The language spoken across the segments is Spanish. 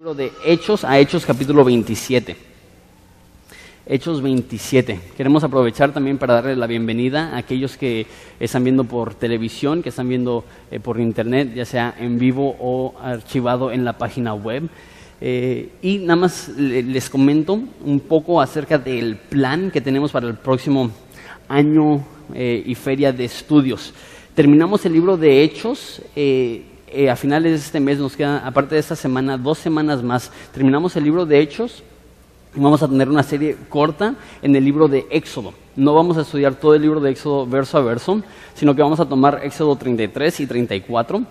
libro de Hechos a Hechos capítulo 27. Hechos 27. Queremos aprovechar también para darle la bienvenida a aquellos que están viendo por televisión, que están viendo eh, por internet, ya sea en vivo o archivado en la página web. Eh, y nada más les comento un poco acerca del plan que tenemos para el próximo año eh, y feria de estudios. Terminamos el libro de Hechos. A finales de este mes nos quedan, aparte de esta semana, dos semanas más. Terminamos el libro de Hechos y vamos a tener una serie corta en el libro de Éxodo. No vamos a estudiar todo el libro de Éxodo verso a verso, sino que vamos a tomar Éxodo 33 y 34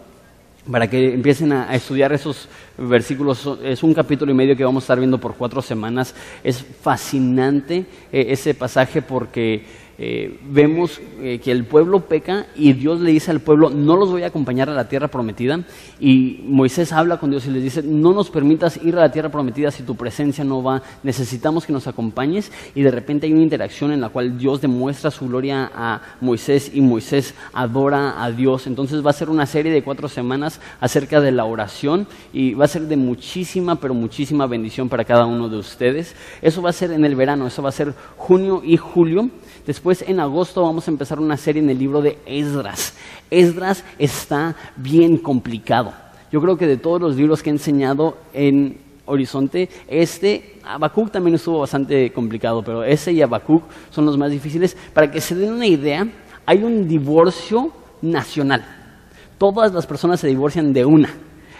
para que empiecen a, estudiar esos versículos. Es un capítulo y medio que vamos a estar viendo por cuatro semanas. Es fascinante eh, ese pasaje porque eh, vemos eh, que el pueblo peca y Dios le dice al pueblo, no los voy a acompañar a la tierra prometida. Y Moisés habla con Dios y le dice, no nos permitas ir a la tierra prometida si tu presencia no va, necesitamos que nos acompañes. Y de repente hay una interacción en la cual Dios demuestra su gloria a Moisés y Moisés adora a Dios. Entonces va a ser una serie de cuatro semanas acerca de la oración y va a ser de muchísima, pero muchísima bendición para cada uno de ustedes. Eso va a ser en el verano, eso va a ser junio y julio. Después en agosto vamos a empezar una serie en el libro de Esdras. Esdras está bien complicado. Yo creo que de todos los libros que he enseñado en Horizonte, este, Habacuc también estuvo bastante complicado, pero ese y Habacuc son los más difíciles. Para que se den una idea, hay un divorcio nacional. Todas las personas se divorcian de una.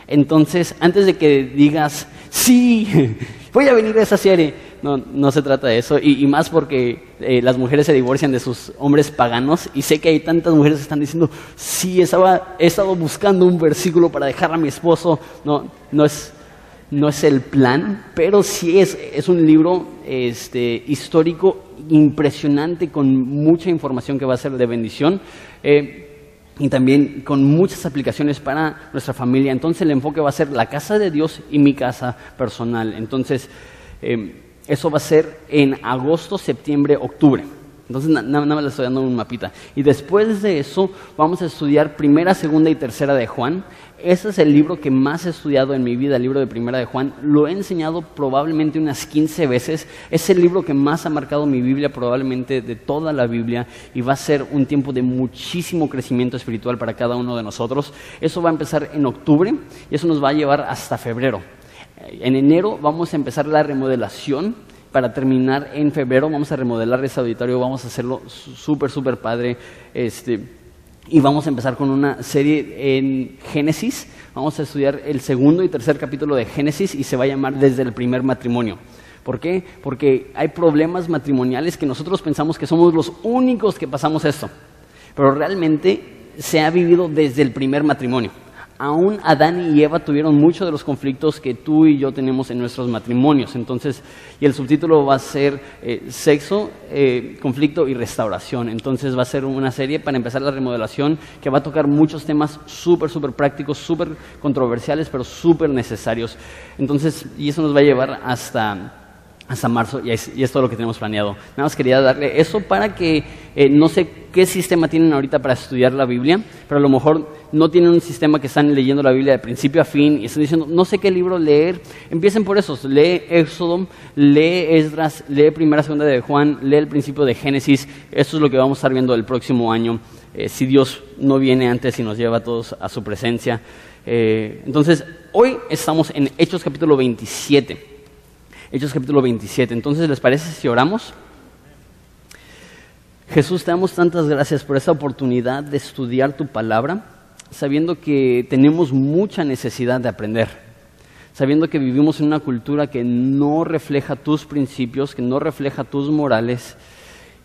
Entonces, antes de que digas, sí, voy a venir a esa serie, no, no se trata de eso. Y, más porque eh, las mujeres se divorcian de sus hombres paganos. Y sé que hay tantas mujeres que están diciendo, sí, estaba, he estado buscando un versículo para dejar a mi esposo. No, no es, no es el plan, pero sí es, es un libro este, histórico impresionante con mucha información que va a ser de bendición. Eh, y también con muchas aplicaciones para nuestra familia. Entonces el enfoque va a ser la casa de Dios y mi casa personal. Entonces, eh, eso va a ser en agosto, septiembre, octubre. Entonces nada más le estoy dando un mapita. Y después de eso vamos a estudiar primera, segunda y tercera de Juan. Ese es el libro que más he estudiado en mi vida, el libro de primera de Juan. Lo he enseñado probablemente unas 15 veces. Es el libro que más ha marcado mi Biblia, probablemente de toda la Biblia. Y va a ser un tiempo de muchísimo crecimiento espiritual para cada uno de nosotros. Eso va a empezar en octubre y eso nos va a llevar hasta febrero. En enero vamos a empezar la remodelación para terminar en febrero. Vamos a remodelar ese auditorio, vamos a hacerlo súper, súper padre. Este, y vamos a empezar con una serie en Génesis. Vamos a estudiar el segundo y tercer capítulo de Génesis y se va a llamar Desde el primer matrimonio. ¿Por qué? Porque hay problemas matrimoniales que nosotros pensamos que somos los únicos que pasamos esto. Pero realmente se ha vivido desde el primer matrimonio aún Adán y Eva tuvieron muchos de los conflictos que tú y yo tenemos en nuestros matrimonios. Entonces, y el subtítulo va a ser eh, Sexo, eh, Conflicto y Restauración. Entonces va a ser una serie para empezar la remodelación que va a tocar muchos temas súper, súper prácticos, súper controversiales, pero súper necesarios. Entonces, y eso nos va a llevar hasta hasta marzo y es, y es, todo lo que tenemos planeado. Nada más quería darle eso para que eh, no sé qué sistema tienen ahorita para estudiar la Biblia, pero a lo mejor no tienen un sistema que están leyendo la Biblia de principio a fin y están diciendo, no sé qué libro leer. Empiecen por eso, lee Éxodo, lee Esdras, lee Primera Segunda de Juan, lee el principio de Génesis. Eso es lo que vamos a estar viendo el próximo año, eh, si Dios no viene antes y nos lleva a todos a su presencia. Eh, entonces, hoy estamos en Hechos capítulo 27. Hechos capítulo 27. Entonces, ¿les parece si oramos? Jesús, te damos tantas gracias por esta oportunidad de estudiar tu palabra, sabiendo que tenemos mucha necesidad de aprender, sabiendo que vivimos en una cultura que no refleja tus principios, que no refleja tus morales.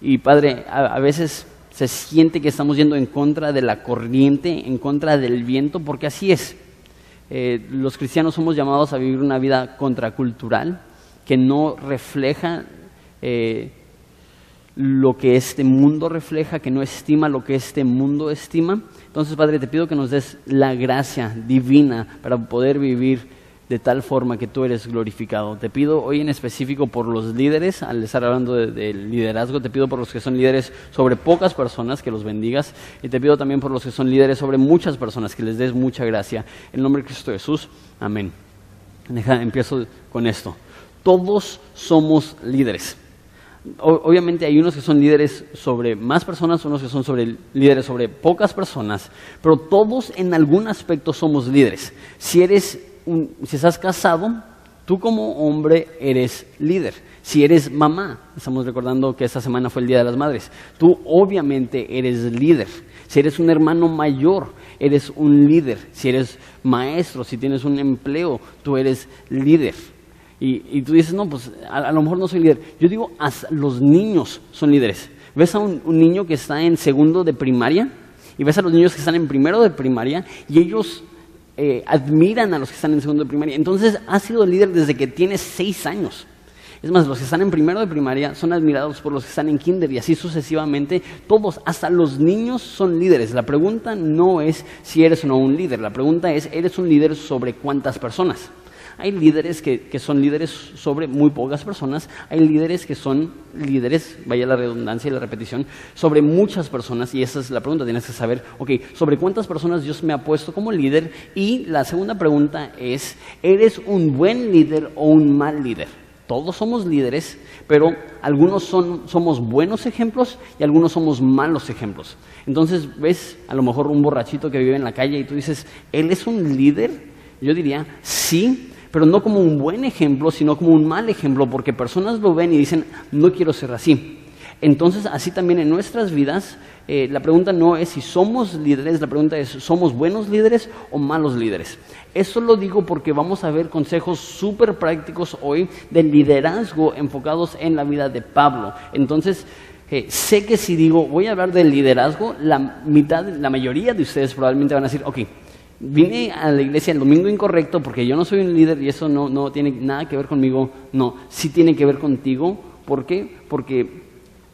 Y Padre, a, veces se siente que estamos yendo en contra de la corriente, en contra del viento, porque así es. Eh, los cristianos somos llamados a vivir una vida contracultural, que no refleja eh, lo que este mundo refleja, que no estima lo que este mundo estima. Entonces, Padre, te pido que nos des la gracia divina para poder vivir de tal forma que tú eres glorificado. Te pido hoy en específico por los líderes, al estar hablando del liderazgo, te pido por los que son líderes sobre pocas personas, que los bendigas, y te pido también por los que son líderes sobre muchas personas, que les des mucha gracia. En nombre de Cristo Jesús, amén. Deja, empiezo con esto. Todos somos líderes. obviamente hay unos que son líderes sobre más personas, unos que son sobre, líderes sobre pocas personas, pero todos en algún aspecto somos líderes. Si eres si estás casado, tú como hombre eres líder. Si eres mamá, estamos recordando que esta semana fue el Día de las Madres, tú obviamente eres líder. Si eres un hermano mayor, eres un líder. Si eres maestro, si tienes un empleo, tú eres líder. Y, tú dices, no, pues a, lo mejor no soy líder. Yo digo, los niños son líderes. ¿Ves a un, niño que está en segundo de primaria? Y ves a los niños que están en primero de primaria y ellos eh, admiran a los que están en segundo de primaria. Entonces, ha sido líder desde que tiene seis años. Es más, los que están en primero de primaria son admirados por los que están en kinder y así sucesivamente. Todos, hasta los niños son líderes. La pregunta no es si eres o no un líder. La pregunta es, ¿eres un líder sobre cuántas personas? Hay líderes que, son líderes sobre muy pocas personas, hay líderes que son líderes, vaya la redundancia y la repetición, sobre muchas personas y esa es la pregunta, tienes que saber, ok, sobre cuántas personas Dios me ha puesto como líder y la segunda pregunta es, ¿eres un buen líder o un mal líder? Todos somos líderes, pero algunos son, somos buenos ejemplos y algunos somos malos ejemplos. Entonces ves a lo mejor un borrachito que vive en la calle y tú dices, ¿él es un líder? Yo diría, sí, pero no como un buen ejemplo, sino como un mal ejemplo, porque personas lo ven y dicen, no quiero ser así. Entonces, así también en nuestras vidas, eh, la pregunta no es si somos líderes, la pregunta es, ¿somos buenos líderes o malos líderes? Eso lo digo porque vamos a ver consejos súper prácticos hoy de liderazgo enfocados en la vida de Pablo. Entonces, eh, sé que si digo, voy a hablar del liderazgo, la mitad, la mayoría de ustedes probablemente van a decir, ok, vine a la iglesia el domingo incorrecto porque yo no soy un líder y eso no, no tiene nada que ver conmigo. No, sí tiene que ver contigo. ¿Por qué? Porque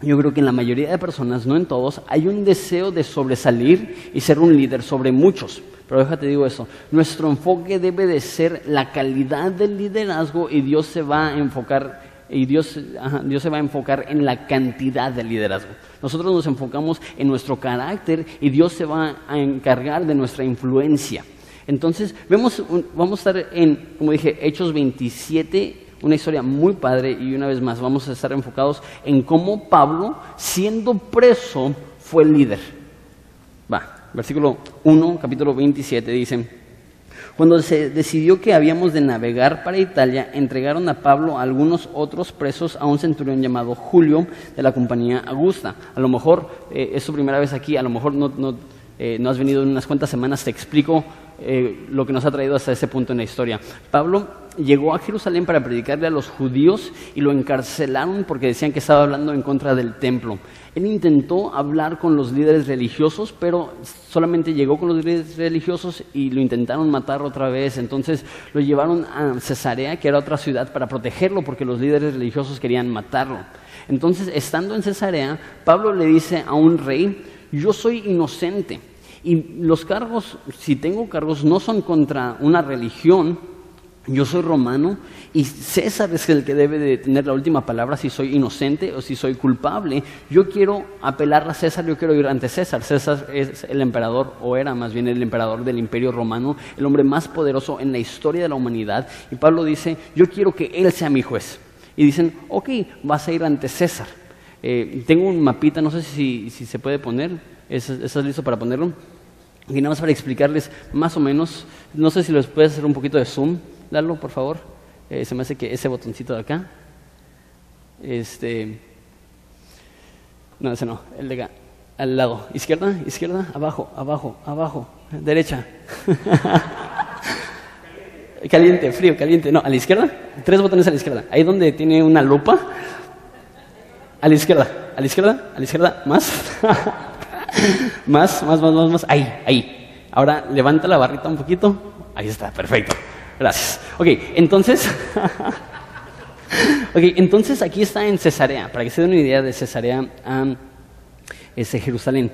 yo creo que en la mayoría de personas, no en todos, hay un deseo de sobresalir y ser un líder sobre muchos. Pero déjate digo eso, nuestro enfoque debe de ser la calidad del liderazgo y Dios se va a enfocar y Dios, Dios se va a enfocar en la cantidad del liderazgo. Nosotros nos enfocamos en nuestro carácter y Dios se va a encargar de nuestra influencia. Entonces, vemos, vamos a estar en, como dije, Hechos 27, una historia muy padre y una vez más vamos a estar enfocados en cómo Pablo, siendo preso, fue líder. Va, versículo 1, capítulo 27 dice, cuando se decidió que habíamos de navegar para Italia, entregaron a Pablo algunos otros presos a un centurión llamado Julio de la compañía Augusta. A lo mejor eh, es su primera vez aquí, a lo mejor no, no, eh, no has venido en unas cuantas semanas, te explico eh, lo que nos ha traído hasta ese punto en la historia. Pablo llegó a Jerusalén para predicarle a los judíos y lo encarcelaron porque decían que estaba hablando en contra del templo. Él intentó hablar con los líderes religiosos, pero solamente llegó con los líderes religiosos y lo intentaron matar otra vez. Entonces lo llevaron a Cesarea, que era otra ciudad, para protegerlo porque los líderes religiosos querían matarlo. Entonces, estando en Cesarea, Pablo le dice a un rey, yo soy inocente. Y los cargos, si tengo cargos, no son contra una religión, yo soy romano y César es el que debe de tener la última palabra si soy inocente o si soy culpable. Yo quiero apelar a César, yo quiero ir ante César. César es el emperador, o era más bien el emperador del imperio romano, el hombre más poderoso en la historia de la humanidad. Y Pablo dice, yo quiero que él sea mi juez. Y dicen, ok, vas a ir ante César. Eh, tengo un mapita, no sé si, se puede poner. ¿Estás listo para ponerlo? Y nada más para explicarles más o menos, no sé si les puedes hacer un poquito de zoom. Lalo, por favor. Eh, se me hace que ese botoncito de acá. Este. No, ese no, el de acá. Al lado. Izquierda, izquierda, abajo, abajo, abajo. Derecha. caliente, frío, caliente. No, a la izquierda. Tres botones a la izquierda. Ahí donde tiene una lupa. A la izquierda, a la izquierda, a la izquierda. Más. más, más, más, más, más. Ahí, ahí. Ahora levanta la barrita un poquito. Ahí está, perfecto. Gracias. Ok, entonces. ok, entonces aquí está en Cesarea, para que se den una idea de Cesarea a ese Jerusalén.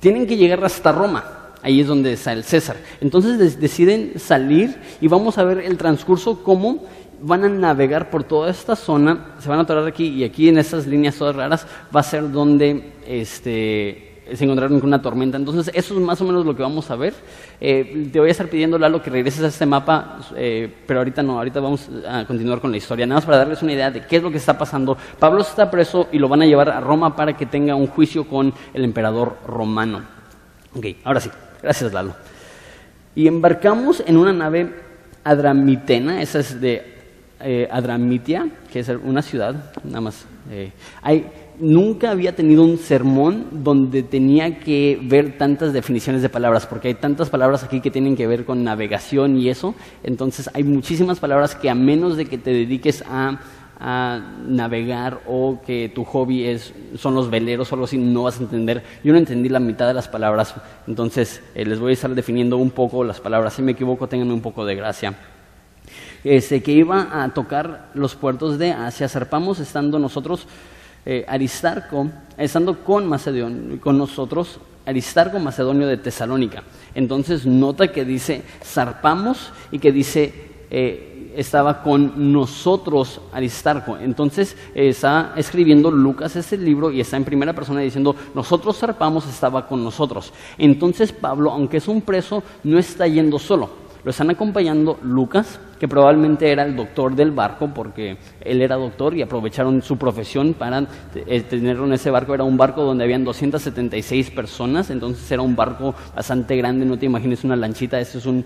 Tienen que llegar hasta Roma. Ahí es donde está el César. Entonces deciden salir y vamos a ver el transcurso, cómo van a navegar por toda esta zona, se van a atorar aquí y aquí en estas líneas todas raras va a ser donde este, se encontraron con una tormenta. Entonces, eso es más o menos lo que vamos a ver. Eh, te voy a estar pidiendo, Lalo, que regreses a este mapa, eh, pero ahorita no, ahorita vamos a continuar con la historia. Nada más para darles una idea de qué es lo que está pasando. Pablo está preso y lo van a llevar a Roma para que tenga un juicio con el emperador romano. Ok, ahora sí, gracias, Lalo. Y embarcamos en una nave adramitena, esa es de eh, Adramitia, que es una ciudad, nada más. hay nunca había tenido un sermón donde tenía que ver tantas definiciones de palabras, porque hay tantas palabras aquí que tienen que ver con navegación y eso. Entonces hay muchísimas palabras que a menos de que te dediques a, navegar o que tu hobby es, son los veleros o algo así, no vas a entender. Yo no entendí la mitad de las palabras, entonces eh, les voy a estar definiendo un poco las palabras. Si me equivoco, tengan un poco de gracia. Este, que iba a tocar los puertos de Asia. Zarpamos estando nosotros eh, Aristarco, estando con Macedonio, con nosotros, Aristarco Macedonio de Tesalónica. Entonces nota que dice zarpamos y que dice eh, estaba con nosotros Aristarco. Entonces está escribiendo Lucas este libro y está en primera persona diciendo nosotros zarpamos, estaba con nosotros. Entonces Pablo, aunque es un preso, no está yendo solo lo están acompañando Lucas, que probablemente era el doctor del barco, porque él era doctor y aprovecharon su profesión para eh, tenerlo en ese barco. Era un barco donde habían 276 personas, entonces era un barco bastante grande, no te imagines una lanchita, este es un,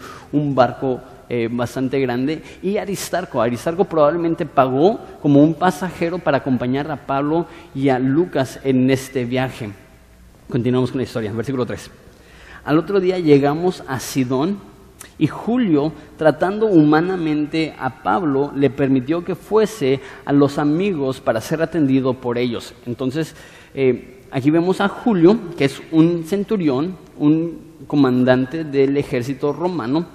barco eh, bastante grande. Y Aristarco, Aristarco probablemente pagó como un pasajero para acompañar a Pablo y a Lucas en este viaje. Continuamos con la historia, versículo 3. Al otro día llegamos a Sidón y Julio, tratando humanamente a Pablo, le permitió que fuese a los amigos para ser atendido por ellos. Entonces, eh, aquí vemos a Julio, que es un centurión, un comandante del ejército romano,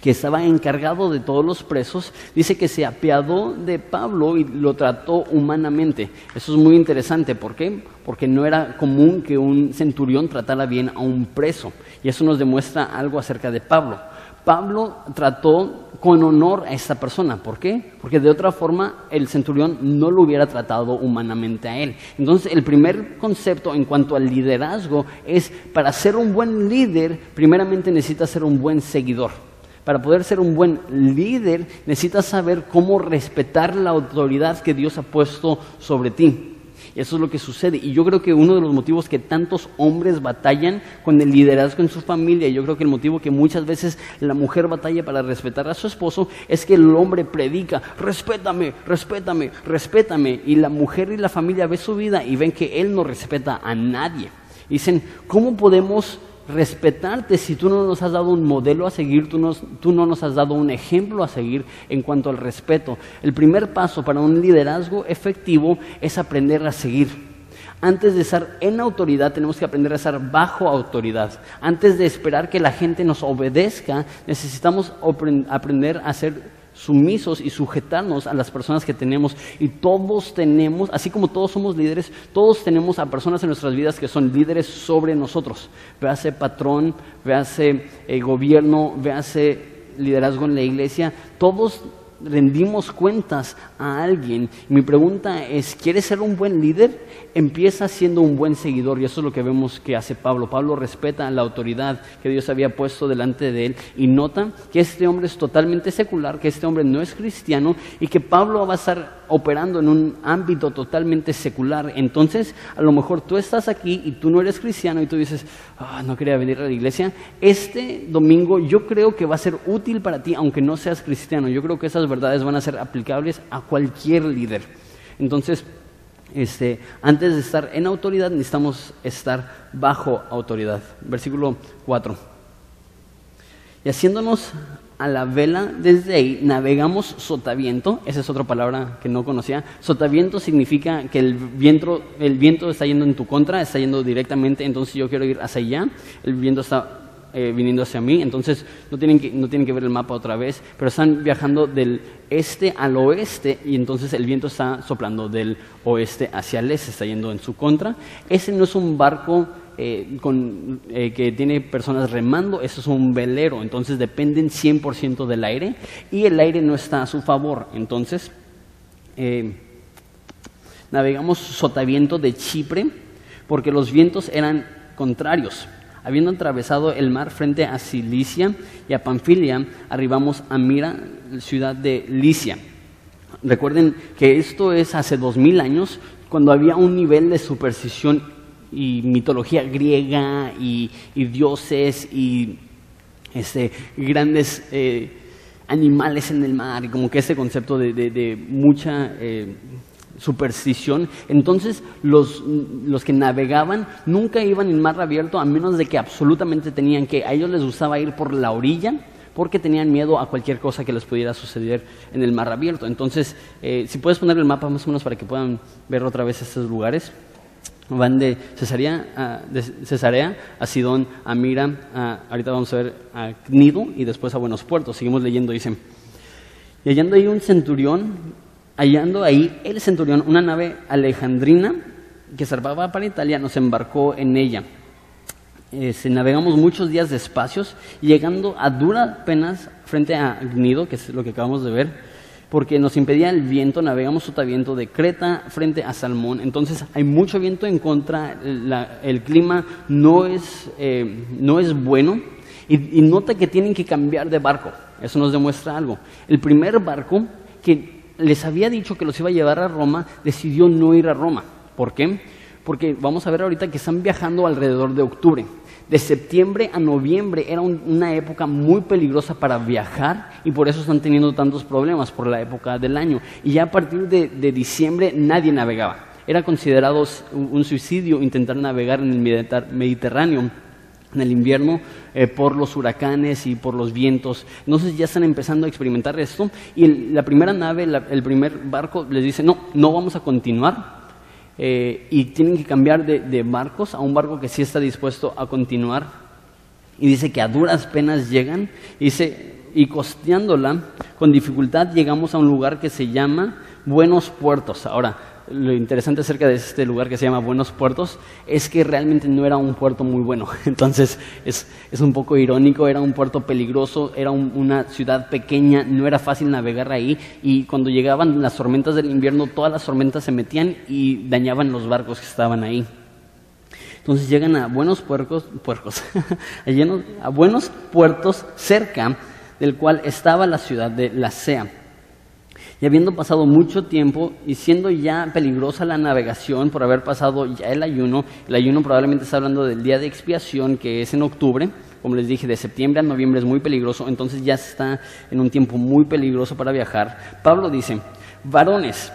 que estaba encargado de todos los presos, dice que se apiadó de Pablo y lo trató humanamente. Eso es muy interesante. ¿Por qué? Porque no era común que un centurión tratara bien a un preso. Y eso nos demuestra algo acerca de Pablo. Pablo trató con honor a esta persona. ¿Por qué? Porque de otra forma el centurión no lo hubiera tratado humanamente a él. Entonces el primer concepto en cuanto al liderazgo es, para ser un buen líder, primeramente necesitas ser un buen seguidor. Para poder ser un buen líder, necesitas saber cómo respetar la autoridad que Dios ha puesto sobre ti. Eso es lo que sucede. Y yo creo que uno de los motivos que tantos hombres batallan con el liderazgo en su familia, yo creo que el motivo que muchas veces la mujer batalla para respetar a su esposo, es que el hombre predica, respétame, respétame, respétame. Y la mujer y la familia ve su vida y ven que él no respeta a nadie. Dicen, ¿cómo podemos respetarte si tú no nos has dado un modelo a seguir, tú, tú, no nos has dado un ejemplo a seguir en cuanto al respeto. El primer paso para un liderazgo efectivo es aprender a seguir. Antes de estar en autoridad tenemos que aprender a estar bajo autoridad. Antes de esperar que la gente nos obedezca, necesitamos aprender a ser sumisos y sujetarnos a las personas que tenemos. Y todos tenemos, así como todos somos líderes, todos tenemos a personas en nuestras vidas que son líderes sobre nosotros. Véase patrón, véase eh, gobierno, véase liderazgo en la iglesia. Todos rendimos cuentas a alguien. Mi pregunta es, ¿quieres ser un buen líder? Empieza siendo un buen seguidor y eso es lo que vemos que hace Pablo. Pablo respeta la autoridad que Dios había puesto delante de él y nota que este hombre es totalmente secular, que este hombre no es cristiano y que Pablo va a estar operando en un ámbito totalmente secular. Entonces, a lo mejor tú estás aquí y tú no eres cristiano y tú dices, ah, no quería venir a la iglesia. Este domingo yo creo que va a ser útil para ti, aunque no seas cristiano. Yo creo que esas verdades van a ser aplicables a cualquier líder. Entonces, este, antes de estar en autoridad, necesitamos estar bajo autoridad. Versículo 4. Y haciéndonos a la vela desde ahí, navegamos sotaviento, esa es otra palabra que no conocía. Sotaviento significa que el viento, el viento está yendo en tu contra, está yendo directamente, entonces yo quiero ir hacia allá, el viento está eh, viniendo hacia mí, entonces no tienen, que, no tienen que ver el mapa otra vez, pero están viajando del este al oeste y entonces el viento está soplando del oeste hacia el este, está yendo en su contra. Ese no es un barco eh, eh, que tiene personas remando, eso es un velero, entonces dependen 100% del aire y el aire no está a su favor. Entonces, navegamos sotaviento de Chipre porque los vientos eran contrarios. Habiendo atravesado el mar frente a Cilicia y a Panfilia, arribamos a Mira, ciudad de Licia. Recuerden que esto es hace dos mil años, cuando había un nivel de superstición y mitología griega y, dioses y este, grandes eh, animales en el mar y como que ese concepto de, mucha eh, superstición. Entonces los, los, que navegaban nunca iban en mar abierto a menos de que absolutamente tenían que, a ellos les gustaba ir por la orilla porque tenían miedo a cualquier cosa que les pudiera suceder en el mar abierto. Entonces, eh, si puedes poner el mapa más o menos para que puedan ver otra vez estos lugares. Van de Cesarea a, de Cesarea a Sidón, a Mira, ahorita vamos a ver a Cnido y después a Buenos Puertos. Seguimos leyendo, dice. Y hallando ahí un centurión, hallando ahí el centurión, una nave alejandrina que zarpaba para Italia, nos embarcó en ella. Se navegamos muchos días despacios, llegando a duras penas frente a Gnido, que es lo que acabamos de ver, porque nos impedía el viento, navegamos sotaviento de Creta frente a Salmón, entonces hay mucho viento en contra, el clima no es, eh, no es bueno, y, y nota que tienen que cambiar de barco, eso nos demuestra algo. El primer barco que les había dicho que los iba a llevar a Roma, decidió no ir a Roma. ¿Por qué? Porque vamos a ver ahorita que están viajando alrededor de octubre de septiembre a noviembre era una época muy peligrosa para viajar y por eso están teniendo tantos problemas por la época del año. Y ya a partir de, diciembre nadie navegaba. Era considerado un suicidio intentar navegar en el Mediterráneo en el invierno eh, por los huracanes y por los vientos. Entonces ya están empezando a experimentar esto y la primera nave, el primer barco les dice, no, no vamos a continuar eh, y tienen que cambiar de, barcos a un barco que sí está dispuesto a continuar. Y dice que a duras penas llegan, dice, y costeándola, con dificultad llegamos a un lugar que se llama Buenos Puertos. Ahora, lo interesante acerca de este lugar que se llama Buenos Puertos es que realmente no era un puerto muy bueno. Entonces es, un poco irónico, era un puerto peligroso, era una ciudad pequeña, no era fácil navegar ahí y cuando llegaban las tormentas del invierno, todas las tormentas se metían y dañaban los barcos que estaban ahí. Entonces llegan a buenos puercos, puercos, a buenos puertos cerca del cual estaba la ciudad de La Sea y habiendo pasado mucho tiempo y siendo ya peligrosa la navegación por haber pasado ya el ayuno, el ayuno probablemente está hablando del día de expiación que es en octubre, como les dije, de septiembre a noviembre es muy peligroso, entonces ya está en un tiempo muy peligroso para viajar. Pablo dice, varones,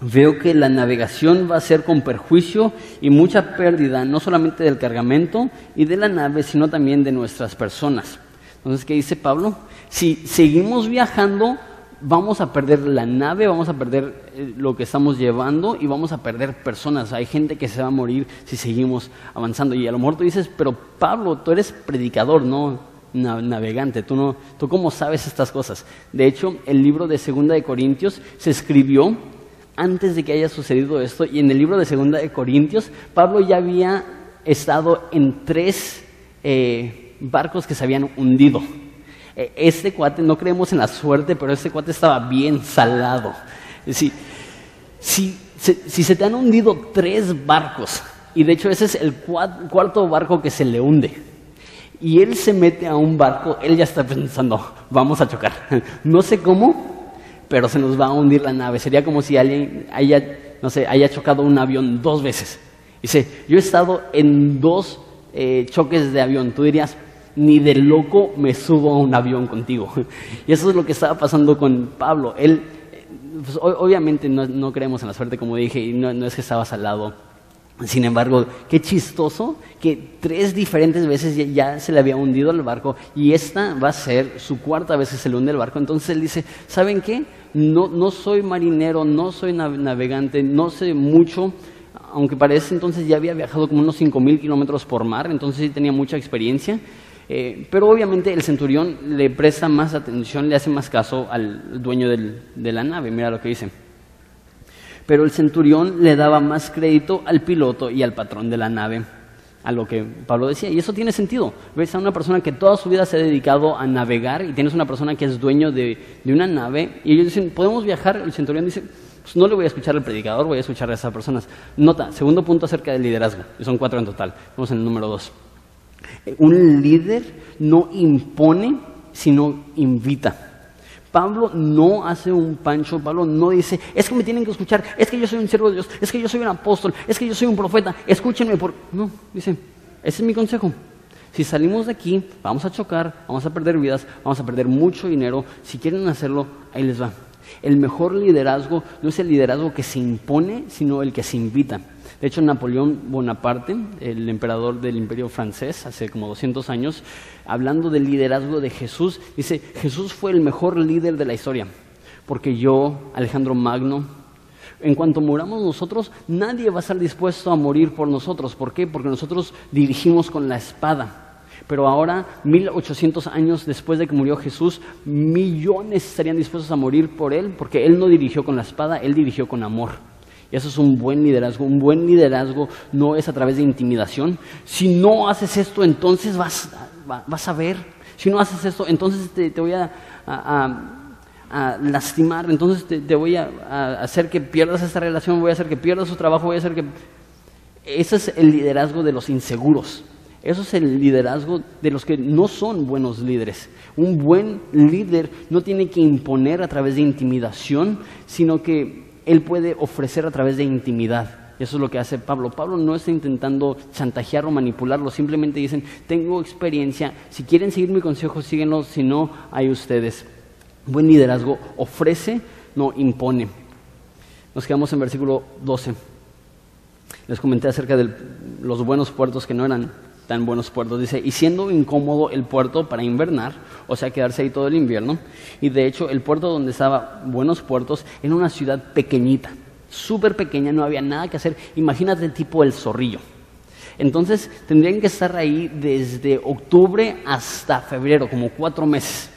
veo que la navegación va a ser con perjuicio y mucha pérdida, no solamente del cargamento y de la nave, sino también de nuestras personas. Entonces, ¿qué dice Pablo? Si seguimos viajando, vamos a perder la nave, vamos a perder eh, lo que estamos llevando y vamos a perder personas. Hay gente que se va a morir si seguimos avanzando. Y a lo mejor tú dices, pero Pablo, tú eres predicador, no navegante. ¿Tú, no, ¿Tú cómo sabes estas cosas? De hecho, el libro de Segunda de Corintios se escribió antes de que haya sucedido esto. Y en el libro de Segunda de Corintios, Pablo ya había estado en tres eh, barcos que se habían hundido. E, este cuate, no creemos en la suerte, pero este cuate estaba bien salado. Si, si, si se te han hundido tres barcos, y de hecho ese es el cuarto barco que se le hunde, y él se mete a un barco, él ya está pensando, vamos a chocar. No sé cómo, pero se nos va a hundir la nave. Sería como si alguien haya, no sé, haya chocado un avión dos veces. Dice, yo he estado en dos eh, choques de avión. Tú dirías, ni de loco me subo a un avión contigo. Y eso es lo que estaba pasando con Pablo. Él, pues, obviamente no, creemos en la suerte, como dije, y no, es que estabas al lado. Sin embargo, qué chistoso que tres diferentes veces ya, se le había hundido el barco y esta va a ser su cuarta vez que se le hunde el barco. Entonces él dice, ¿saben qué? No, no soy marinero, no soy navegante, no sé mucho, aunque parece entonces ya había viajado como unos cinco mil kilómetros por mar, entonces sí tenía mucha experiencia. Eh, pero obviamente el centurión le presta más atención, le hace más caso al dueño de la nave, mira lo que dice. Pero el centurión le daba más crédito al piloto y al patrón de la nave, a lo que Pablo decía. Y eso tiene sentido. Ves a una persona que toda su vida se ha dedicado a navegar y tienes una persona que es dueño de, de una nave y ellos dicen, ¿podemos viajar? El centurión dice, Pues no le voy a escuchar al predicador, voy a escuchar a esas personas. Nota, segundo punto acerca del liderazgo, y son cuatro en total. Vamos en el número dos. Un líder no impone, sino invita. Pablo no hace un pancho, Pablo no dice, es que me tienen que escuchar, es que yo soy un siervo de Dios, es que yo soy un apóstol, es que yo soy un profeta, escúchenme por... No, dice, ese es mi consejo. Si salimos de aquí, vamos a chocar, vamos a perder vidas, vamos a perder mucho dinero. Si quieren hacerlo, ahí les va. El mejor liderazgo no es el liderazgo que se impone, sino el que se invita. De hecho, Napoleón Bonaparte, el emperador del imperio francés, hace como 200 años, hablando del liderazgo de Jesús, dice, Jesús fue el mejor líder de la historia, porque yo, Alejandro Magno, en cuanto muramos nosotros, nadie va a estar dispuesto a morir por nosotros. ¿Por qué? Porque nosotros dirigimos con la espada. Pero ahora, 1800 años después de que murió Jesús, millones estarían dispuestos a morir por él, porque él no dirigió con la espada, él dirigió con amor. Eso es un buen liderazgo. Un buen liderazgo no es a través de intimidación. Si no haces esto, entonces vas a ver. Si no haces esto, entonces te, voy a, lastimar, entonces te, voy a, hacer que pierdas esta relación, voy a hacer que pierdas su trabajo, voy a hacer que... Ese es el liderazgo de los inseguros. Eso es el liderazgo de los que no son buenos líderes. Un buen líder no tiene que imponer a través de intimidación, sino que él puede ofrecer a través de intimidad. Eso es lo que hace Pablo. Pablo no está intentando chantajear o manipularlo, simplemente dicen, tengo experiencia, si quieren seguir mi consejo, síguenlo, si no, hay ustedes. Buen liderazgo ofrece, no impone. Nos quedamos en versículo 12. Les comenté acerca de los buenos puertos que no eran tan buenos puertos. Dice, y siendo incómodo el puerto para invernar, o sea, quedarse ahí todo el invierno, y de hecho el puerto donde estaba Buenos Puertos era una ciudad pequeñita, súper pequeña, no había nada que hacer. Imagínate tipo el zorrillo. Entonces tendrían que estar ahí desde octubre hasta febrero, como cuatro meses.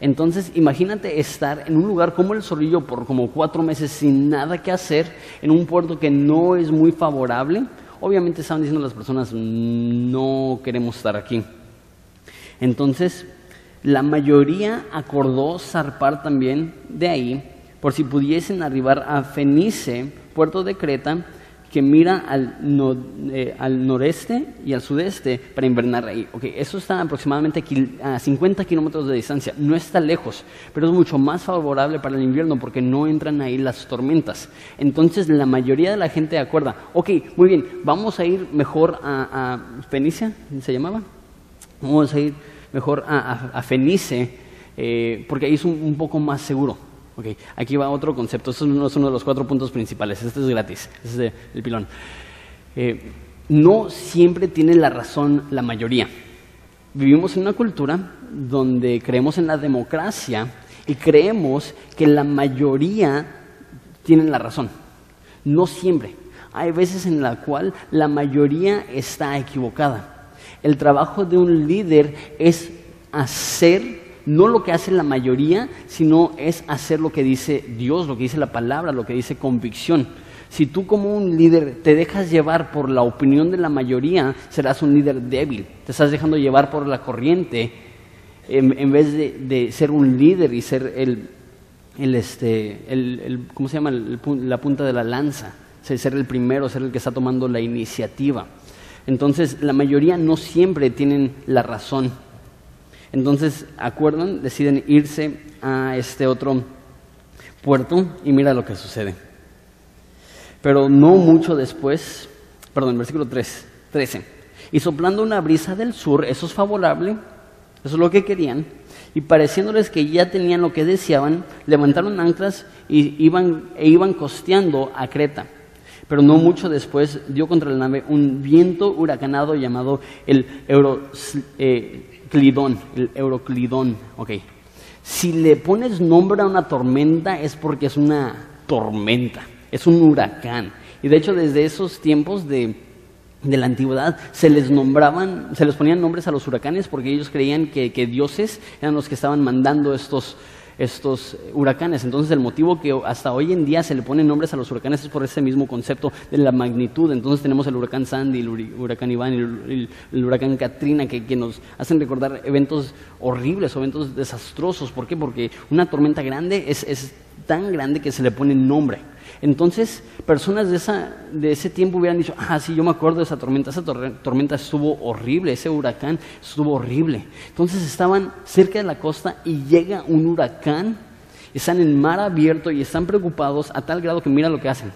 Entonces, imagínate estar en un lugar como el Zorrillo por como cuatro meses sin nada que hacer, en un puerto que no es muy favorable, Obviamente estaban diciendo las personas, no queremos estar aquí. Entonces, la mayoría acordó zarpar también de ahí, por si pudiesen arribar a Fenice, puerto de Creta, que mira al, eh, al, noreste y al sudeste para invernar ahí. Okay, eso está aproximadamente a 50 kilómetros de distancia, no está lejos, pero es mucho más favorable para el invierno porque no entran ahí las tormentas. Entonces la mayoría de la gente acuerda, ok, muy bien, vamos a ir mejor a, Fenicia, ¿se llamaba? Vamos a ir mejor a, Fenice eh, porque ahí es un poco más seguro. Okay, aquí va otro concepto. Esto no es uno de los cuatro puntos principales. Este es gratis. Este es el pilón. Eh, no siempre tiene la razón la mayoría. Vivimos en una cultura donde creemos en la democracia y creemos que la mayoría tienen la razón. No siempre. Hay veces en la cual la mayoría está equivocada. El trabajo de un líder es hacer no lo que hace la mayoría, sino es hacer lo que dice Dios, lo que dice la palabra, lo que dice convicción. Si tú como un líder te dejas llevar por la opinión de la mayoría, serás un líder débil. Te estás dejando llevar por la corriente en, vez de, ser un líder y ser el, el este, el, ¿cómo se llama? la punta de la lanza. Ser el primero, ser el que está tomando la iniciativa. Entonces, la mayoría no siempre tienen la razón. Entonces, acuerdan, deciden irse a este otro puerto y mira lo que sucede. Pero no mucho después, perdón, versículo 3, 13. Y soplando una brisa del sur, eso es favorable, eso es lo que querían, y pareciéndoles que ya tenían lo que deseaban, levantaron anclas y iban, e iban costeando a Creta. Pero no mucho después dio contra la nave un viento huracanado llamado el Euro, eh, el Euroclidón. Si le pones nombre a una tormenta es porque es una tormenta, es un huracán. Y de hecho desde esos tiempos de, de la antigüedad se les nombraban, se les ponían nombres a los huracanes porque ellos creían que, que dioses eran los que estaban mandando estos, estos huracanes. Entonces el motivo que hasta hoy en día se le ponen nombres a los huracanes es por ese mismo concepto de la magnitud. Entonces tenemos el huracán Sandy, el huracán Iván, el, el huracán Katrina, que, que, nos hacen recordar eventos horribles o eventos desastrosos. ¿Por qué? Porque una tormenta grande es, es tan grande que se le pone nombre. Entonces, personas de, esa, de ese tiempo hubieran dicho, ah, sí, yo me acuerdo de esa tormenta, esa tormenta estuvo horrible, ese huracán estuvo horrible. Entonces estaban cerca de la costa y llega un huracán, están en mar abierto y están preocupados a tal grado que mira lo que hacen.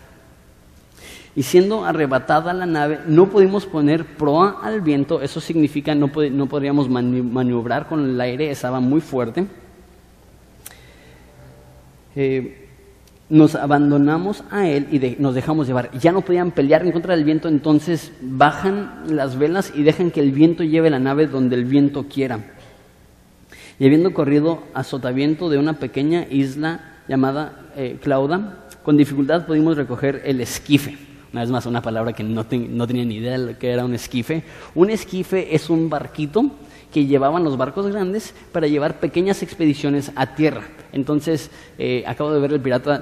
Y siendo arrebatada la nave, no pudimos poner proa al viento, eso significa no, no podríamos maniobrar con el aire, estaba muy fuerte. Eh, nos abandonamos a él y nos dejamos llevar. Ya no podían pelear en contra del viento, entonces bajan las velas y dejan que el viento lleve la nave donde el viento quiera. Y habiendo corrido a sotaviento de una pequeña isla llamada eh, Clauda, con dificultad pudimos recoger el esquife. Una vez más, una palabra que no, no tenía ni idea de lo que era un esquife. Un esquife es un barquito que llevaban los barcos grandes para llevar pequeñas expediciones a tierra. Entonces, eh, acabo de ver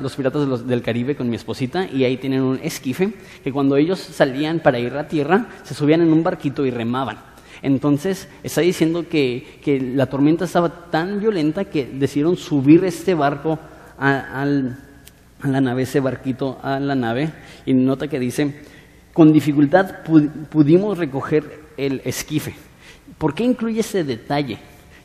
los piratas del Caribe con mi esposita y ahí tienen un esquife que cuando ellos salían para ir a tierra, se subían en un barquito y remaban. Entonces, está diciendo que la tormenta estaba tan violenta que decidieron subir este barco a, la nave, ese barquito a la nave, y nota que dice, con dificultad pudimos recoger el esquife. ¿Por qué incluye ese detalle?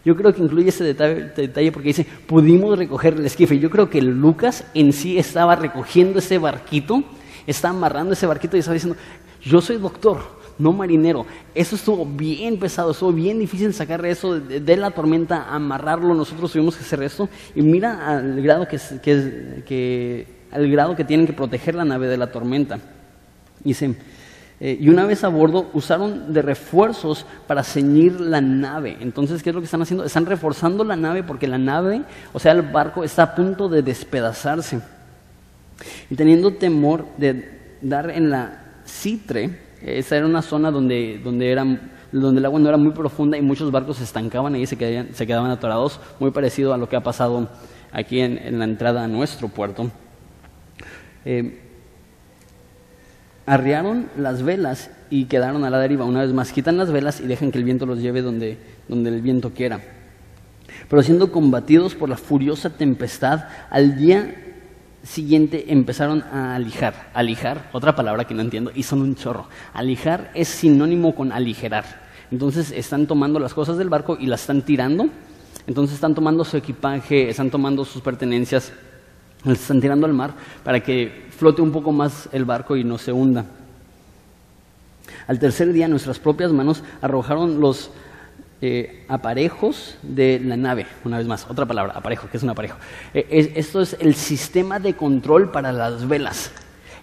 Yo creo que incluye ese detalle, porque dice, pudimos recoger el esquife. Yo creo que Lucas en sí estaba recogiendo ese barquito, estaba amarrando ese barquito y estaba diciendo, yo soy doctor, no marinero. Eso estuvo bien pesado, estuvo bien difícil sacar eso de, la tormenta, amarrarlo. Nosotros tuvimos que hacer esto. Y mira al grado que, al grado que tienen que proteger la nave de la tormenta. Dice, eh, y una vez a bordo usaron de refuerzos para ceñir la nave. Entonces, ¿qué es lo que están haciendo? Están reforzando la nave porque la nave, o sea, el barco está a punto de despedazarse. Y teniendo temor de dar en la citre, esa era una zona donde, donde, donde el agua no era muy profunda y muchos barcos se estancaban ahí y se quedaban, se quedaban atorados, muy parecido a lo que ha pasado aquí en, la entrada a nuestro puerto. Eh, arriaron las velas y quedaron a la deriva. Una vez más, quitan las velas y dejan que el viento los lleve donde, donde el viento quiera. Pero siendo combatidos por la furiosa tempestad, al día siguiente empezaron a alijar. Alijar, otra palabra que no entiendo, y son un chorro. Alijar es sinónimo con aligerar. Entonces están tomando las cosas del barco y las están tirando. Entonces están tomando su equipaje, están tomando sus pertenencias, las están tirando al mar para que flote un poco más el barco y no se hunda. Al tercer día nuestras propias manos arrojaron los eh, aparejos de la nave. Una vez más, otra palabra, aparejo, ¿qué es un aparejo? Eh, esto es el sistema de control para las velas.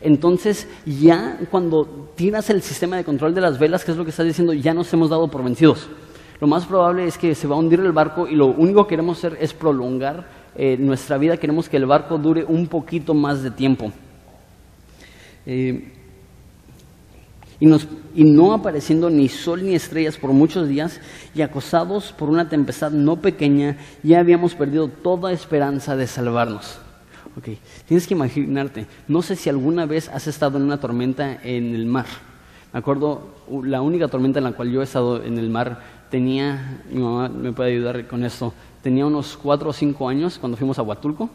Entonces, ya cuando tiras el sistema de control de las velas, ¿qué es lo que estás diciendo? Ya nos hemos dado por vencidos. Lo más probable es que se va a hundir el barco y lo único que queremos hacer es prolongar eh, nuestra vida, queremos que el barco dure un poquito más de tiempo. Eh, y, no apareciendo ni sol ni estrellas por muchos días, y acosados por una tempestad no pequeña, ya habíamos perdido toda esperanza de salvarnos. Okay. Tienes que imaginarte, no sé si alguna vez has estado en una tormenta en el mar. Me acuerdo, la única tormenta en la cual yo he estado en el mar tenía, mi mamá me puede ayudar con esto, tenía unos cuatro o cinco años cuando fuimos a Huatulco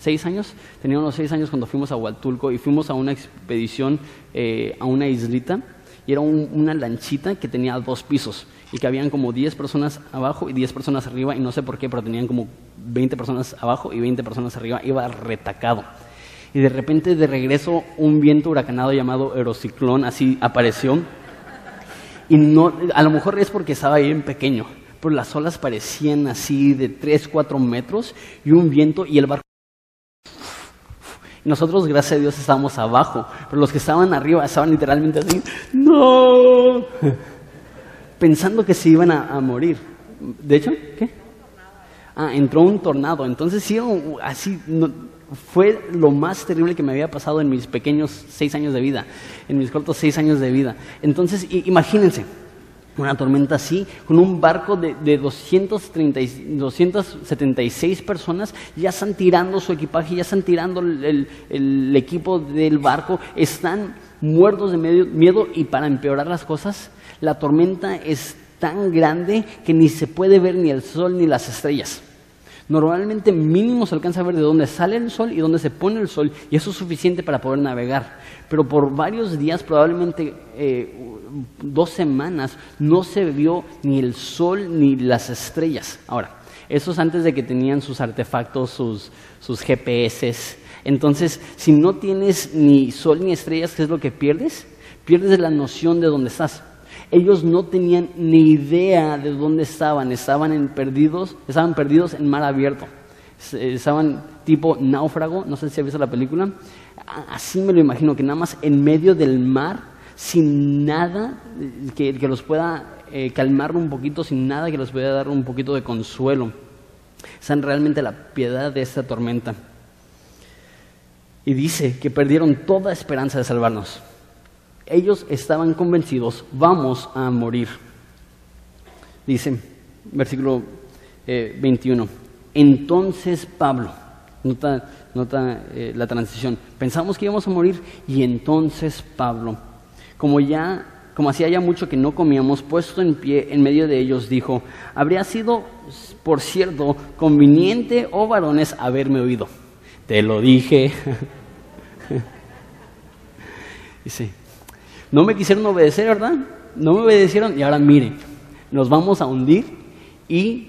seis años, tenía unos seis años cuando fuimos a Huatulco y fuimos a una expedición eh, a una islita y era una lanchita que tenía dos pisos y que habían como diez personas abajo y diez personas arriba y no sé por qué, pero tenían como veinte personas abajo y veinte personas arriba, iba retacado. Y de repente de regreso un viento huracanado llamado Aerociclón así apareció y no, a lo mejor es porque estaba bien pequeño, pero las olas parecían así de tres, cuatro metros y un viento y el barco nosotros, gracias a Dios, estábamos abajo, pero los que estaban arriba estaban literalmente así, no, pensando que se iban a, morir. De hecho, ¿qué? Ah, entró un tornado. Entonces sí, así, fue lo más terrible que me había pasado en mis pequeños seis años de vida, en mis cortos seis años de vida. Entonces, imagínense, una tormenta así, con un barco de, de 276 personas, ya están tirando su equipaje, ya están tirando el, equipo del barco, están muertos de miedo y para empeorar las cosas, la tormenta es tan grande que ni se puede ver ni el sol ni las estrellas. Normalmente mínimo se alcanza a ver de dónde sale el sol y dónde se pone el sol y eso es suficiente para poder navegar. Pero por varios días, probablemente eh, dos semanas, no se vio ni el sol ni las estrellas. Ahora, eso es antes de que tenían sus artefactos, sus, sus GPS. Entonces, si no tienes ni sol ni estrellas, ¿qué es lo que pierdes? Pierdes la noción de dónde estás. Ellos no tenían ni idea de dónde estaban, estaban en perdidos, estaban perdidos en mar abierto. Estaban tipo náufrago, no sé si has visto la película. Así me lo imagino, que nada más en medio del mar, sin nada que, los pueda eh, calmar un poquito, sin nada que les pueda dar un poquito de consuelo. Están realmente la piedad de esta tormenta. Y dice que perdieron toda esperanza de salvarnos ellos estaban convencidos, vamos a morir. Dice, versículo 21, eh, entonces Pablo, nota, nota eh, la transición, pensamos que íbamos a morir y entonces Pablo, como ya como hacía ya mucho que no comíamos, puesto en pie en medio de ellos, dijo, habría sido, por cierto, conveniente, oh varones, haberme oído. Te lo dije. Dice, no me quisieron obedecer, ¿verdad? No me obedecieron y ahora miren, nos vamos a hundir y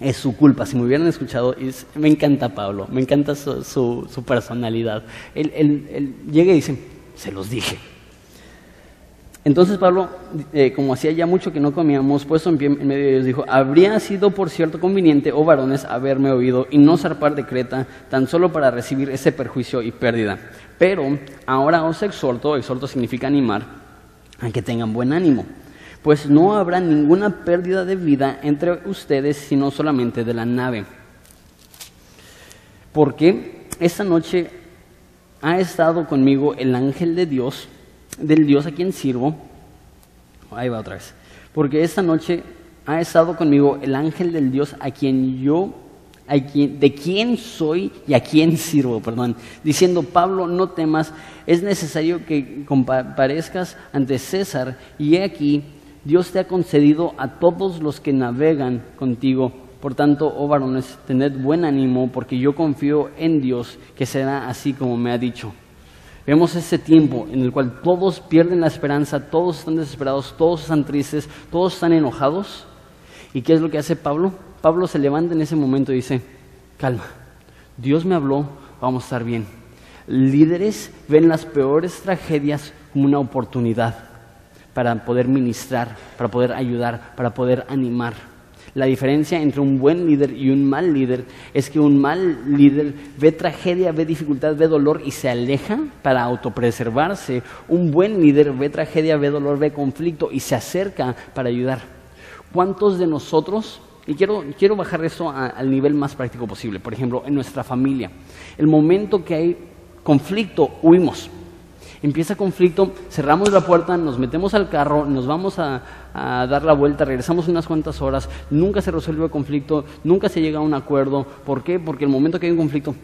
es su culpa. Si me hubieran escuchado, me encanta Pablo, me encanta su, personalidad. Él, llega y dice, se los dije. Entonces Pablo, eh, como hacía ya mucho que no comíamos, puesto en pie en medio de ellos, dijo, habría sido por cierto conveniente, oh varones, haberme oído y no zarpar de Creta, tan solo para recibir ese perjuicio y pérdida. Pero ahora os exhorto, exhorto significa animar, a que tengan buen ánimo, pues no habrá ninguna pérdida de vida entre ustedes, sino solamente de la nave. Porque esta noche ha estado conmigo el ángel de Dios, del Dios a quien sirvo. Ahí va otra vez. Porque esta noche ha estado conmigo el ángel del Dios a quien yo de quién soy y a quién sirvo, perdón, diciendo, Pablo, no temas, es necesario que comparezcas ante César, y he aquí, Dios te ha concedido a todos los que navegan contigo. Por tanto, oh varones, tened buen ánimo, porque yo confío en Dios que será así como me ha dicho. Vemos ese tiempo en el cual todos pierden la esperanza, todos están desesperados, todos están tristes, todos están enojados. ¿Y qué es lo que hace Pablo? Pablo se levanta en ese momento y dice, calma, Dios me habló, vamos a estar bien. Líderes ven las peores tragedias como una oportunidad para poder ministrar, para poder ayudar, para poder animar. La diferencia entre un buen líder y un mal líder es que un mal líder ve tragedia, ve dificultad, ve dolor y se aleja para autopreservarse. Un buen líder ve tragedia, ve dolor, ve conflicto y se acerca para ayudar. ¿Cuántos de nosotros y quiero, quiero bajar eso al nivel más práctico posible. Por ejemplo, en nuestra familia. El momento que hay conflicto, huimos. Empieza conflicto, cerramos la puerta, nos metemos al carro, nos vamos a, dar la vuelta, regresamos unas cuantas horas, nunca se resuelve el conflicto, nunca se llega a un acuerdo. ¿Por qué? Porque el momento que hay un conflicto,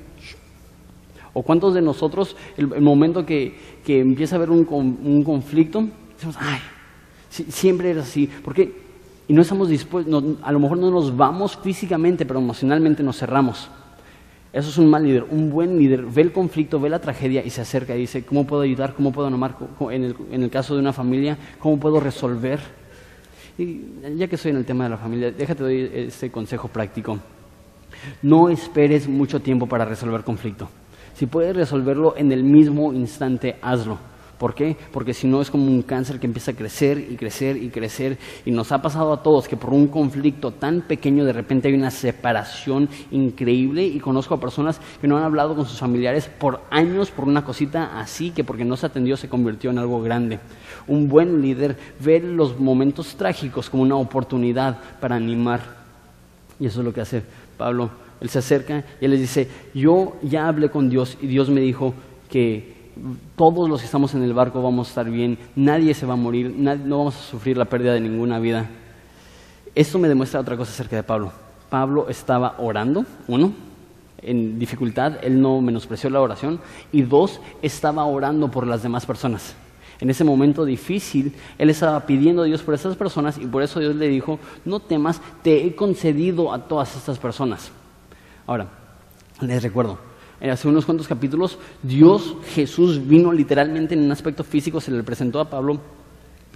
o cuántos de nosotros, el, momento que, empieza a haber un, un conflicto, decimos, ay, siempre es así. ¿Por qué? Y no estamos dispuestos, a lo mejor no nos vamos físicamente, pero emocionalmente nos cerramos. Eso es un mal líder. Un buen líder ve el conflicto, ve la tragedia y se acerca y dice, ¿cómo puedo ayudar? ¿Cómo puedo amar? En el, en el caso de una familia, ¿cómo puedo resolver? Y ya que estoy en el tema de la familia, déjate doy este consejo práctico. No esperes mucho tiempo para resolver conflicto. Si puedes resolverlo en el mismo instante, hazlo. ¿Por qué? Porque si no es como un cáncer que empieza a crecer y crecer y crecer. Y nos ha pasado a todos que por un conflicto tan pequeño de repente hay una separación increíble. Y conozco a personas que no han hablado con sus familiares por años por una cosita así que porque no se atendió se convirtió en algo grande. Un buen líder ve los momentos trágicos como una oportunidad para animar. Y eso es lo que hace Pablo. Él se acerca y él les dice, yo ya hablé con Dios y Dios me dijo que todos los que estamos en el barco vamos a estar bien, nadie se va a morir, no vamos a sufrir la pérdida de ninguna vida. Esto me demuestra otra cosa acerca de Pablo. Pablo estaba orando, uno, en dificultad, él no menospreció la oración, y dos, estaba orando por las demás personas. En ese momento difícil, él estaba pidiendo a Dios por esas personas y por eso Dios le dijo, no temas, te he concedido a todas estas personas. Ahora, les recuerdo, hace unos cuantos capítulos, Dios, Jesús vino literalmente en un aspecto físico, se le presentó a Pablo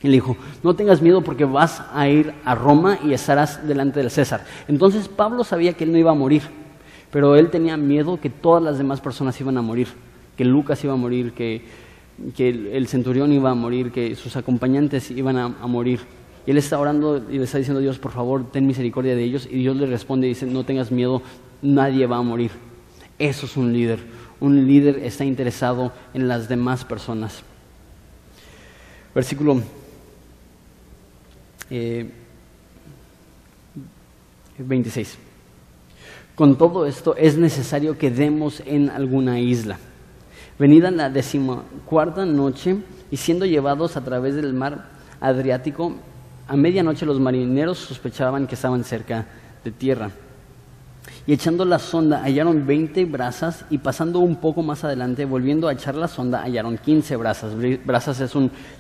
y le dijo, no tengas miedo porque vas a ir a Roma y estarás delante del César. Entonces Pablo sabía que él no iba a morir, pero él tenía miedo que todas las demás personas iban a morir, que Lucas iba a morir, que, el centurión iba a morir, que sus acompañantes iban a, morir. Y él está orando y le está diciendo a Dios, por favor, ten misericordia de ellos. Y Dios le responde y dice, no tengas miedo, nadie va a morir. Eso es un líder. Un líder está interesado en las demás personas. Versículo 26. Eh, Con todo esto es necesario que demos en alguna isla. Venida la decimocuarta noche y siendo llevados a través del mar Adriático, a medianoche los marineros sospechaban que estaban cerca de tierra. Y echando la sonda hallaron 20 brazas y pasando un poco más adelante, volviendo a echar la sonda, hallaron 15 brazas. Brazas es,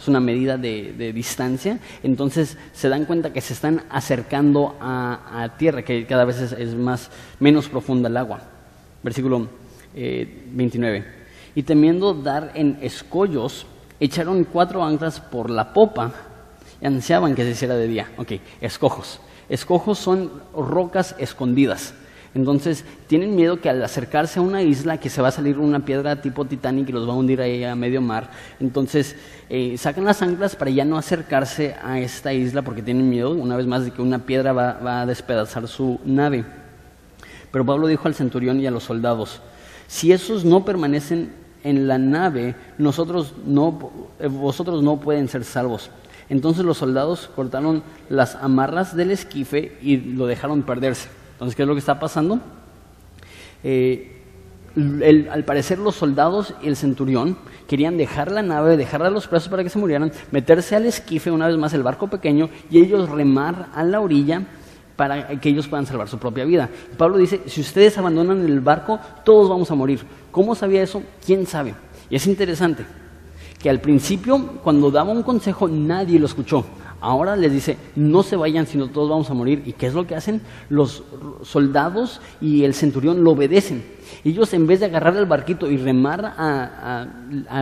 una medida de, distancia, entonces se dan cuenta que se están acercando a, tierra, que cada vez es, más, menos profunda el agua. Versículo 29. Eh, y temiendo dar en escollos, echaron cuatro anclas por la popa y ansiaban que se hiciera de día. Ok, escojos. Escojos son rocas escondidas. Entonces tienen miedo que al acercarse a una isla que se va a salir una piedra tipo Titanic y los va a hundir ahí a medio mar, entonces eh, sacan las anclas para ya no acercarse a esta isla porque tienen miedo una vez más de que una piedra va, a despedazar su nave. Pero Pablo dijo al centurión y a los soldados, si esos no permanecen en la nave, nosotros no, eh, vosotros no pueden ser salvos. Entonces los soldados cortaron las amarras del esquife y lo dejaron perderse. Entonces, ¿qué es lo que está pasando? Eh, al parecer los soldados y el centurión querían dejar la nave, dejar a los presos para que se murieran, meterse al esquife, una vez más el barco pequeño, y ellos remar a la orilla para que ellos puedan salvar su propia vida. Pablo dice, si ustedes abandonan el barco, todos vamos a morir. ¿Cómo sabía eso? ¿Quién sabe? Y es interesante que al principio, cuando daba un consejo, nadie lo escuchó. Ahora les dice, no se vayan, sino todos vamos a morir. ¿Y qué es lo que hacen? Los soldados y el centurión lo obedecen. Ellos en vez de agarrar el barquito y remar a,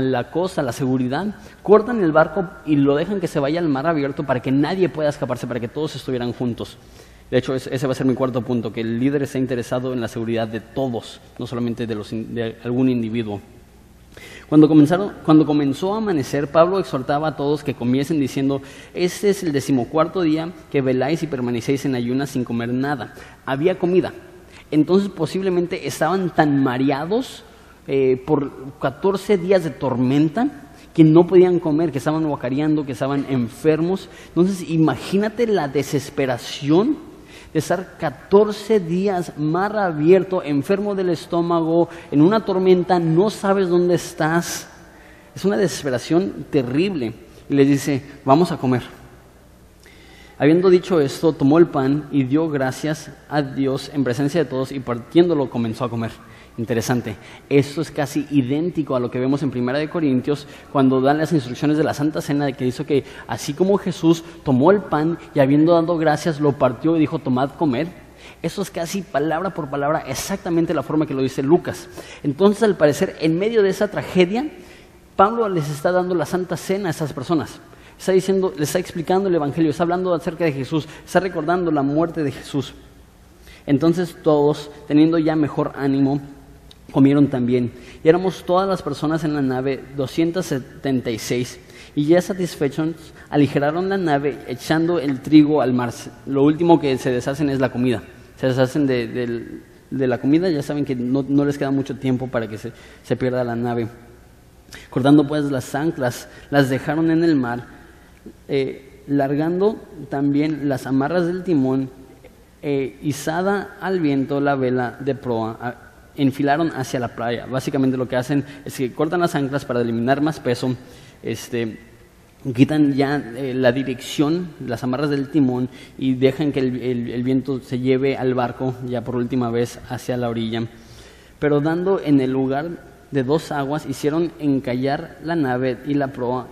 la costa, a la seguridad, cortan el barco y lo dejan que se vaya al mar abierto para que nadie pueda escaparse, para que todos estuvieran juntos. De hecho, ese va a ser mi cuarto punto, que el líder está interesado en la seguridad de todos, no solamente de, los, de algún individuo. Cuando, comenzó a amanecer, Pablo exhortaba a todos que comiesen diciendo, este es el decimocuarto día que veláis y permanecéis en ayunas sin comer nada. Había comida. Entonces posiblemente estaban tan mareados eh, por 14 días de tormenta que no podían comer, que estaban guacareando, que estaban enfermos. Entonces imagínate la desesperación estar 14 días mar abierto, enfermo del estómago, en una tormenta, no sabes dónde estás. Es una desesperación terrible. Y les dice, vamos a comer. Habiendo dicho esto, tomó el pan y dio gracias a Dios en presencia de todos y partiéndolo comenzó a comer. Interesante. Esto es casi idéntico a lo que vemos en Primera de Corintios cuando dan las instrucciones de la Santa Cena de que dice que así como Jesús tomó el pan y habiendo dado gracias lo partió y dijo tomad comer. Eso es casi palabra por palabra exactamente la forma que lo dice Lucas. Entonces, al parecer, en medio de esa tragedia, Pablo les está dando la Santa Cena a esas personas. Está diciendo, les está explicando el Evangelio, está hablando acerca de Jesús, está recordando la muerte de Jesús. Entonces todos, teniendo ya mejor ánimo, comieron también. Y éramos todas las personas en la nave, 276. Y ya satisfechos, aligeraron la nave echando el trigo al mar. Lo último que se deshacen es la comida. Se deshacen de, la comida, ya saben que no, les queda mucho tiempo para que se, pierda la nave. Cortando pues las anclas, las dejaron en el mar, eh, largando también las amarras del timón, eh, izada al viento la vela de proa enfilaron hacia la playa. Básicamente lo que hacen es que cortan las anclas para eliminar más peso, este, quitan ya eh, la dirección, las amarras del timón y dejan que el, viento se lleve al barco ya por última vez hacia la orilla. Pero dando en el lugar de dos aguas, hicieron encallar la nave y la proa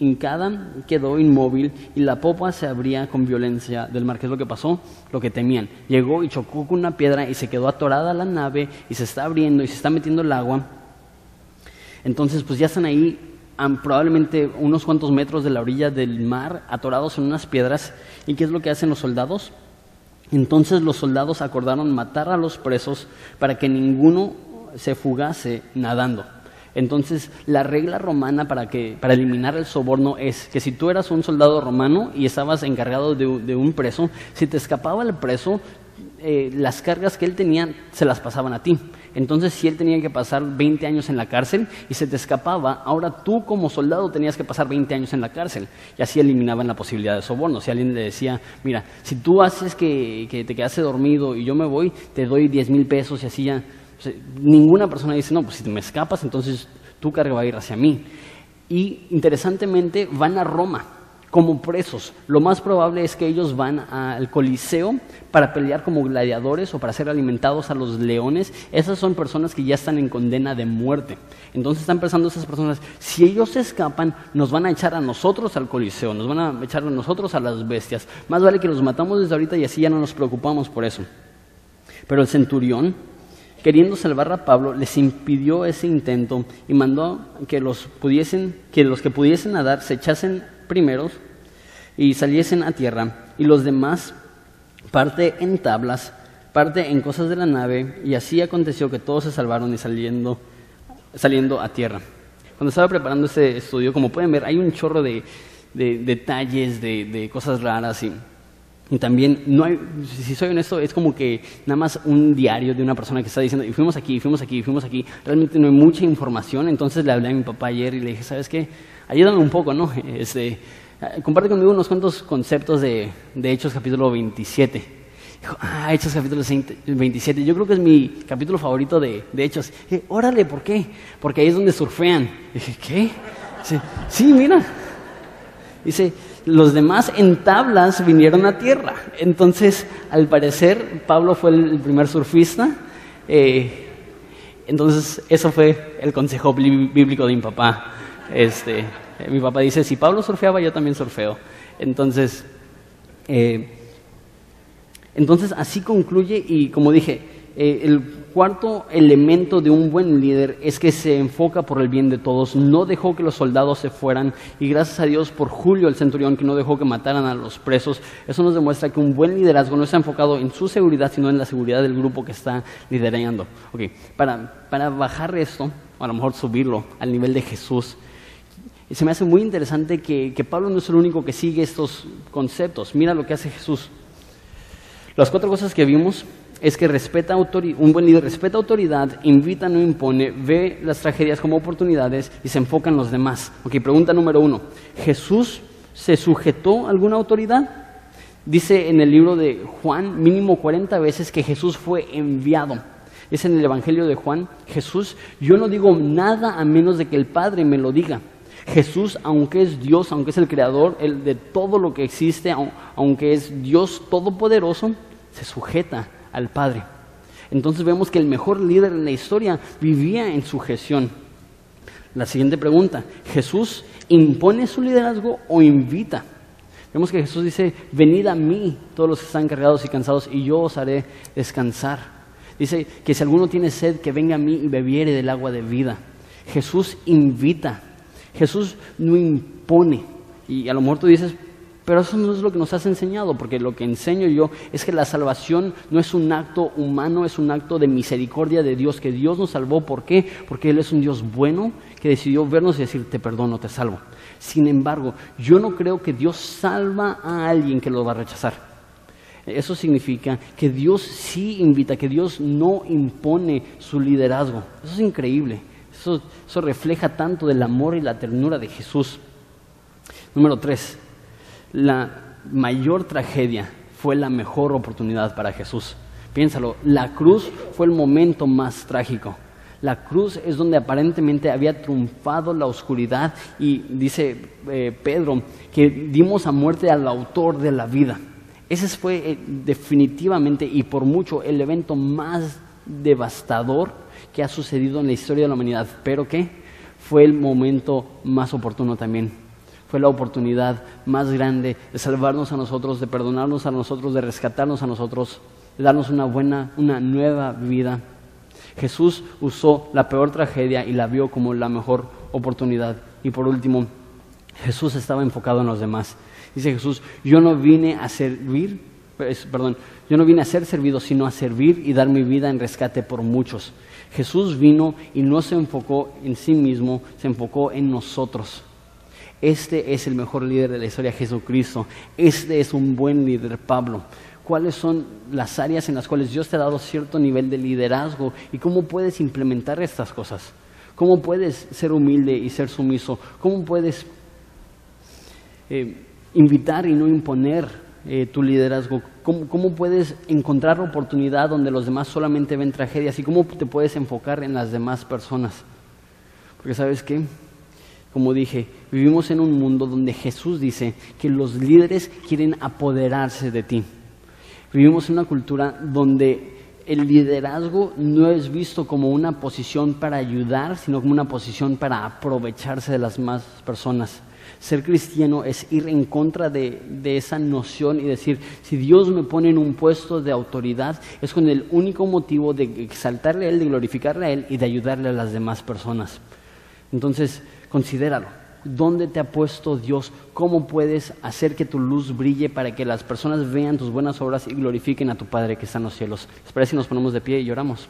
hincada quedó inmóvil y la popa se abría con violencia del mar. ¿Qué es lo que pasó? Lo que temían. Llegó y chocó con una piedra y se quedó atorada la nave y se está abriendo y se está metiendo el agua. Entonces, pues ya están ahí probablemente unos cuantos metros de la orilla del mar, atorados en unas piedras. ¿Y qué es lo que hacen los soldados? Entonces los soldados acordaron matar a los presos para que ninguno se fugase nadando. Entonces, la regla romana para, que, para eliminar el soborno es que si tú eras un soldado romano y estabas encargado de, un preso, si te escapaba el preso, eh, las cargas que él tenía se las pasaban a ti. Entonces, si él tenía que pasar 20 años en la cárcel y se te escapaba, ahora tú como soldado tenías que pasar 20 años en la cárcel. Y así eliminaban la posibilidad de soborno. Si alguien le decía, mira, si tú haces que, que te quedase dormido y yo me voy, te doy 10 mil pesos y así ya ninguna persona dice, no, pues si me escapas, entonces tu carga va a ir hacia mí. Y interesantemente van a Roma como presos. Lo más probable es que ellos van al Coliseo para pelear como gladiadores o para ser alimentados a los leones. Esas son personas que ya están en condena de muerte. Entonces están pensando esas personas, si ellos se escapan, nos van a echar a nosotros al Coliseo, nos van a echar a nosotros a las bestias. Más vale que los matamos desde ahorita y así ya no nos preocupamos por eso. Pero el centurión queriendo salvar a Pablo, les impidió ese intento y mandó que los, pudiesen, que los que pudiesen nadar se echasen primeros y saliesen a tierra, y los demás parte en tablas, parte en cosas de la nave, y así aconteció que todos se salvaron y saliendo, saliendo a tierra. Cuando estaba preparando este estudio, como pueden ver, hay un chorro de, detalles, de, de cosas raras y y también, no hay, si soy honesto, es como que nada más un diario de una persona que está diciendo, y fuimos aquí, fuimos aquí, fuimos aquí. Realmente no hay mucha información, entonces le hablé a mi papá ayer y le dije, ¿sabes qué? Ayúdame un poco, ¿no? Este, comparte conmigo unos cuantos conceptos de, de Hechos capítulo 27. Dijo, ah, Hechos capítulo 27. Yo creo que es mi capítulo favorito de, de Hechos. dije, órale, ¿por qué? Porque ahí es donde surfean. dije, ¿qué? sí, mira. Dice, los demás en tablas vinieron a tierra. Entonces, al parecer, Pablo fue el primer surfista. Eh, entonces, eso fue el consejo bíblico de mi papá. Este, mi papá dice, si Pablo surfeaba, yo también surfeo. Entonces, eh, entonces así concluye y como dije, eh, el cuarto elemento de un buen líder es que se enfoca por el bien de todos. No dejó que los soldados se fueran y gracias a Dios por Julio el centurión que no dejó que mataran a los presos. Eso nos demuestra que un buen liderazgo no está enfocado en su seguridad, sino en la seguridad del grupo que está liderando. Okay. Para, para bajar esto, o a lo mejor subirlo al nivel de Jesús, se me hace muy interesante que, que Pablo no es el único que sigue estos conceptos. Mira lo que hace Jesús. Las cuatro cosas que vimos es que respeta un buen líder respeta autoridad, invita, no impone, ve las tragedias como oportunidades y se enfoca en los demás. Ok, pregunta número uno. ¿Jesús se sujetó a alguna autoridad? Dice en el libro de Juan mínimo 40 veces que Jesús fue enviado. Es en el Evangelio de Juan, Jesús, yo no digo nada a menos de que el Padre me lo diga. Jesús, aunque es Dios, aunque es el creador de todo lo que existe, aunque es Dios todopoderoso, se sujeta al Padre. Entonces vemos que el mejor líder en la historia vivía en sujeción. La siguiente pregunta, ¿Jesús impone su liderazgo o invita? Vemos que Jesús dice, venid a mí todos los que están cargados y cansados y yo os haré descansar. Dice que si alguno tiene sed, que venga a mí y bebiere del agua de vida. Jesús invita, Jesús no impone. Y a lo mejor tú dices, pero eso no es lo que nos has enseñado, porque lo que enseño yo es que la salvación no es un acto humano, es un acto de misericordia de Dios, que Dios nos salvó. ¿Por qué? Porque Él es un Dios bueno que decidió vernos y decir, te perdono, te salvo. Sin embargo, yo no creo que Dios salva a alguien que lo va a rechazar. Eso significa que Dios sí invita, que Dios no impone su liderazgo. Eso es increíble. Eso, eso refleja tanto del amor y la ternura de Jesús. Número tres, la mayor tragedia fue la mejor oportunidad para Jesús. Piénsalo, la cruz fue el momento más trágico. La cruz es donde aparentemente había triunfado la oscuridad y dice eh, Pedro que dimos a muerte al autor de la vida. Ese fue eh, definitivamente y por mucho el evento más devastador que ha sucedido en la historia de la humanidad. Pero ¿qué? Fue el momento más oportuno también Fue la oportunidad más grande de salvarnos a nosotros, de perdonarnos a nosotros, de rescatarnos a nosotros, de darnos una buena, una nueva vida. Jesús usó la peor tragedia y la vio como la mejor oportunidad. Y por último, Jesús estaba enfocado en los demás. Dice Jesús, yo no vine a servir, perdón, yo no vine a ser servido, sino a servir y dar mi vida en rescate por muchos. Jesús vino y no se enfocó en sí mismo, se enfocó en nosotros. Este es el mejor líder de la historia, Jesucristo. Este es un buen líder, Pablo. ¿Cuáles son las áreas en las cuales Dios te ha dado cierto nivel de liderazgo y cómo puedes implementar estas cosas? ¿Cómo puedes ser humilde y ser sumiso? ¿Cómo puedes eh, invitar y no imponer eh, tu liderazgo? ¿Cómo, puedes encontrar oportunidad donde los demás solamente ven tragedias? ¿Y cómo te puedes enfocar en las demás personas? Porque sabes qué, como dije, vivimos en un mundo donde Jesús dice que los líderes quieren apoderarse de ti. Vivimos en una cultura donde el liderazgo no es visto como una posición para ayudar, sino como una posición para aprovecharse de las más personas. Ser cristiano es ir en contra de, esa noción y decir, si Dios me pone en un puesto de autoridad, es con el único motivo de exaltarle a Él, de glorificarle a Él y de ayudarle a las demás personas. Entonces, considéralo. ¿Dónde te ha puesto Dios? ¿Cómo puedes hacer que tu luz brille para que las personas vean tus buenas obras y glorifiquen a tu Padre que está en los cielos? Espera si nos ponemos de pie y lloramos.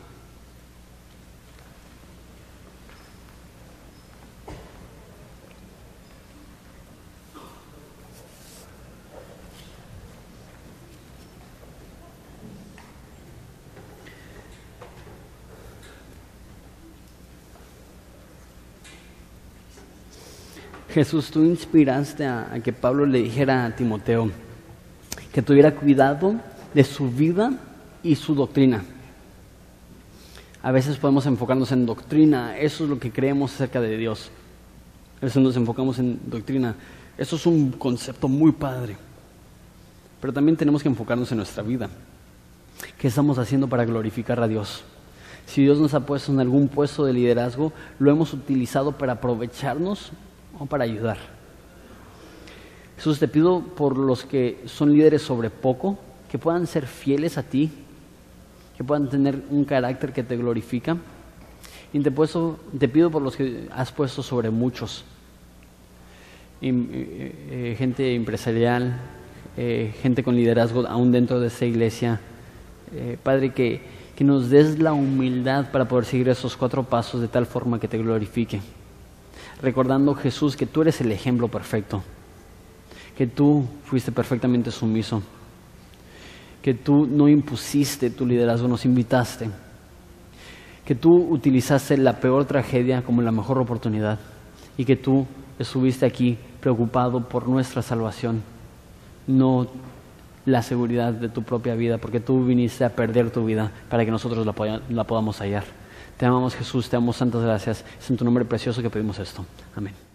Jesús, tú inspiraste a, que Pablo le dijera a Timoteo que tuviera cuidado de su vida y su doctrina. A veces podemos enfocarnos en doctrina, eso es lo que creemos acerca de Dios. A veces nos enfocamos en doctrina. Eso es un concepto muy padre. Pero también tenemos que enfocarnos en nuestra vida. ¿Qué estamos haciendo para glorificar a Dios? Si Dios nos ha puesto en algún puesto de liderazgo, lo hemos utilizado para aprovecharnos o para ayudar. Jesús, te pido por los que son líderes sobre poco, que puedan ser fieles a ti, que puedan tener un carácter que te glorifica. Y te, te pido por los que has puesto sobre muchos, eh, eh, gente empresarial, eh, gente con liderazgo aún dentro de esta iglesia. Padre, que, que nos des la humildad para poder seguir esos cuatro pasos de tal forma que te glorifique recordando Jesús que tú eres el ejemplo perfecto, que tú fuiste perfectamente sumiso, que tú no impusiste tu liderazgo, nos invitaste, que tú utilizaste la peor tragedia como la mejor oportunidad y que tú estuviste aquí preocupado por nuestra salvación, no la seguridad de tu propia vida, porque tú viniste a perder tu vida para que nosotros la, la podamos hallar. Te amamos Jesús, te amamos santas gracias. Es en tu nombre precioso que pedimos esto. Amén.